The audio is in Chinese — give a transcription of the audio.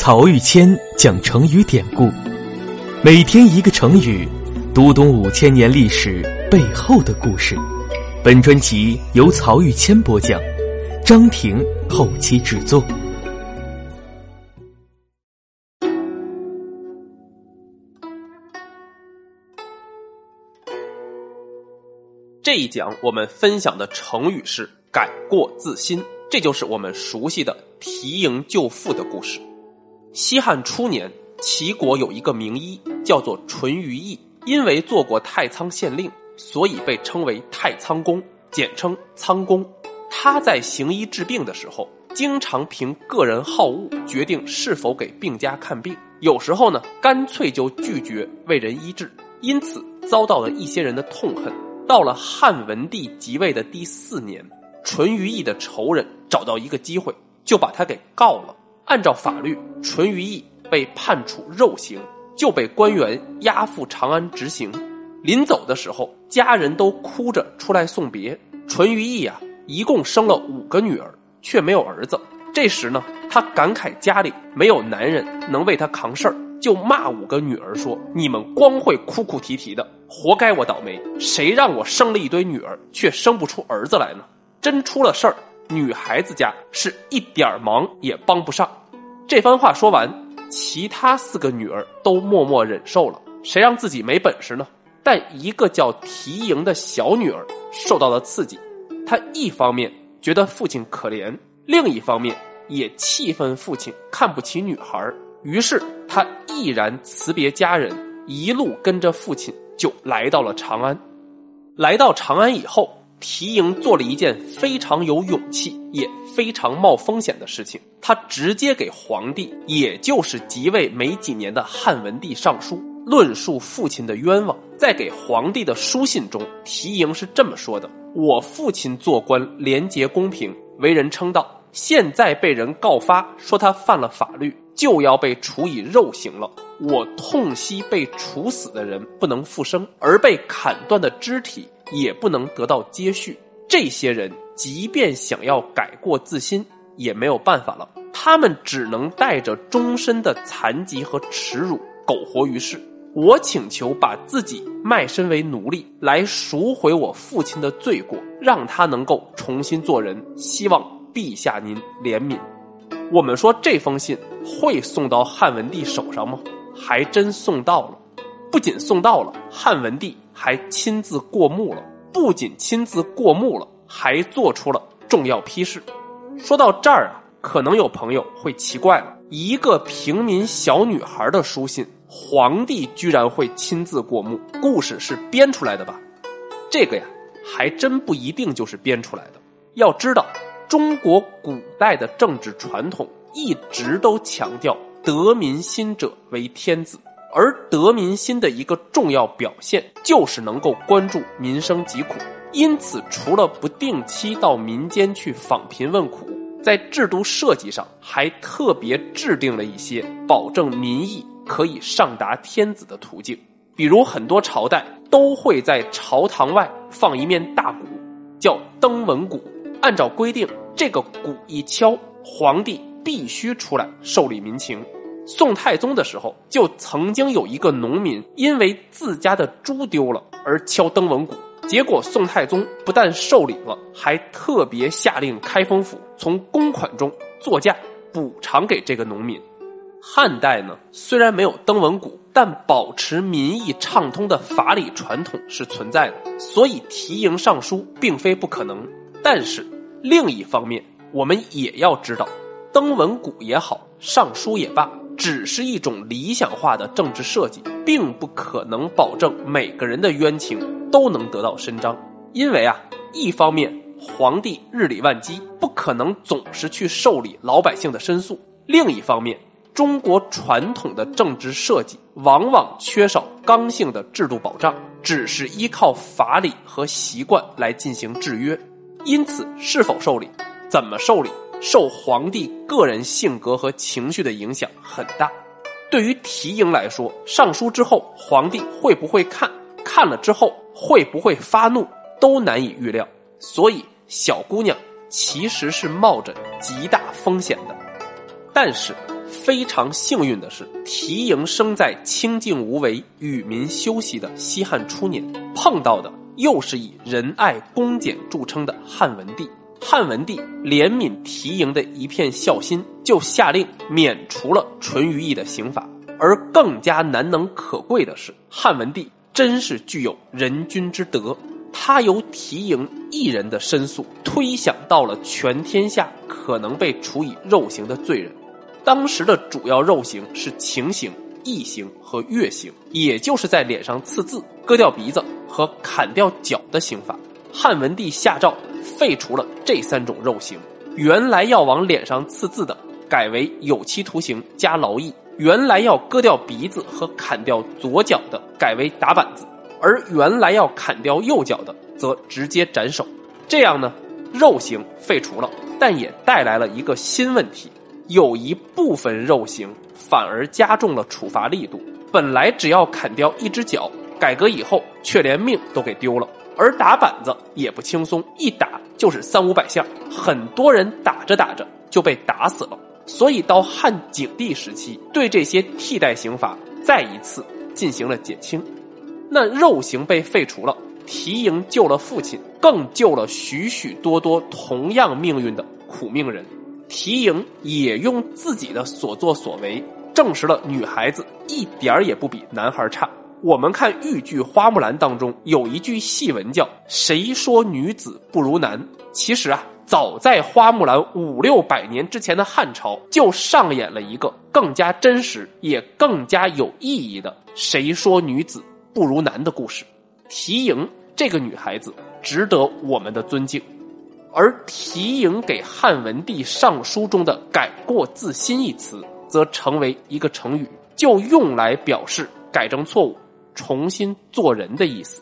曹玉谦讲成语典故，每天一个成语，读懂五千年历史背后的故事。本专辑由曹玉谦播讲，张婷后期制作。这一讲我们分享的成语是“改过自新”，这就是我们熟悉的提营救父的故事。西汉初年，齐国有一个名医，叫做淳于意。因为做过太仓县令，所以被称为太仓公，简称仓公。他在行医治病的时候，经常凭个人好恶决定是否给病家看病。有时候呢，干脆就拒绝为人医治，因此遭到了一些人的痛恨。到了汉文帝即位的第四年，淳于意的仇人找到一个机会，就把他给告了。按照法律，淳于意被判处肉刑，就被官员押赴长安执行。临走的时候，家人都哭着出来送别。淳于意啊，一共生了五个女儿，却没有儿子。这时呢，他感慨家里没有男人能为他扛事儿，就骂五个女儿说：“你们光会哭哭啼啼的，活该我倒霉！谁让我生了一堆女儿，却生不出儿子来呢？真出了事儿。”女孩子家是一点忙也帮不上。这番话说完，其他四个女儿都默默忍受了。谁让自己没本事呢？但一个叫提营的小女儿受到了刺激，她一方面觉得父亲可怜，另一方面也气愤父亲看不起女孩。于是她毅然辞别家人，一路跟着父亲就来到了长安。来到长安以后。提营做了一件非常有勇气也非常冒风险的事情，他直接给皇帝，也就是即位没几年的汉文帝上书，论述父亲的冤枉。在给皇帝的书信中，提营是这么说的：“我父亲做官廉洁公平，为人称道，现在被人告发说他犯了法律，就要被处以肉刑了。我痛惜被处死的人不能复生，而被砍断的肢体。”也不能得到接续，这些人即便想要改过自新，也没有办法了。他们只能带着终身的残疾和耻辱苟活于世。我请求把自己卖身为奴隶，来赎回我父亲的罪过，让他能够重新做人。希望陛下您怜悯。我们说这封信会送到汉文帝手上吗？还真送到了。不仅送到了，汉文帝还亲自过目了。不仅亲自过目了，还做出了重要批示。说到这儿啊，可能有朋友会奇怪了：一个平民小女孩的书信，皇帝居然会亲自过目？故事是编出来的吧？这个呀，还真不一定就是编出来的。要知道，中国古代的政治传统一直都强调“得民心者为天子”。而得民心的一个重要表现，就是能够关注民生疾苦。因此，除了不定期到民间去访贫问苦，在制度设计上还特别制定了一些保证民意可以上达天子的途径。比如，很多朝代都会在朝堂外放一面大鼓，叫登闻鼓。按照规定，这个鼓一敲，皇帝必须出来受理民情。宋太宗的时候，就曾经有一个农民因为自家的猪丢了而敲登闻鼓，结果宋太宗不但受理了，还特别下令开封府从公款中作价补偿给这个农民。汉代呢，虽然没有登闻鼓，但保持民意畅通的法理传统是存在的，所以提营上书并非不可能。但是另一方面，我们也要知道，登闻鼓也好，上书也罢。只是一种理想化的政治设计，并不可能保证每个人的冤情都能得到伸张。因为啊，一方面皇帝日理万机，不可能总是去受理老百姓的申诉；另一方面，中国传统的政治设计往往缺少刚性的制度保障，只是依靠法理和习惯来进行制约。因此，是否受理，怎么受理？受皇帝个人性格和情绪的影响很大。对于提营来说，上书之后，皇帝会不会看？看了之后会不会发怒？都难以预料。所以，小姑娘其实是冒着极大风险的。但是，非常幸运的是，缇萦生在清静无为、与民休息的西汉初年，碰到的又是以仁爱恭俭著称的汉文帝。汉文帝怜悯缇萦的一片孝心，就下令免除了淳于意的刑罚。而更加难能可贵的是，汉文帝真是具有人君之德。他由缇萦一人的申诉，推想到了全天下可能被处以肉刑的罪人。当时的主要肉刑是情刑、异刑和月刑，也就是在脸上刺字、割掉鼻子和砍掉脚的刑罚。汉文帝下诏废除了这三种肉刑，原来要往脸上刺字的，改为有期徒刑加劳役。原来要割掉鼻子和砍掉左脚的，改为打板子；而原来要砍掉右脚的，则直接斩首。这样呢，肉刑废除了，但也带来了一个新问题：有一部分肉刑反而加重了处罚力度。本来只要砍掉一只脚，改革以后却连命都给丢了；而打板子也不轻松，一打就是三五百下，很多人打着打着就被打死了。所以，到汉景帝时期，对这些替代刑罚再一次进行了减轻。那肉刑被废除了，缇萦救了父亲，更救了许许多多同样命运的苦命人。缇萦也用自己的所作所为，证实了女孩子一点儿也不比男孩差。我们看豫剧《花木兰》当中有一句戏文叫“谁说女子不如男”，其实啊。早在花木兰五六百年之前的汉朝，就上演了一个更加真实也更加有意义的“谁说女子不如男”的故事。缇萦这个女孩子值得我们的尊敬，而缇萦给汉文帝上书中的“改过自新”一词，则成为一个成语，就用来表示改正错误、重新做人的意思。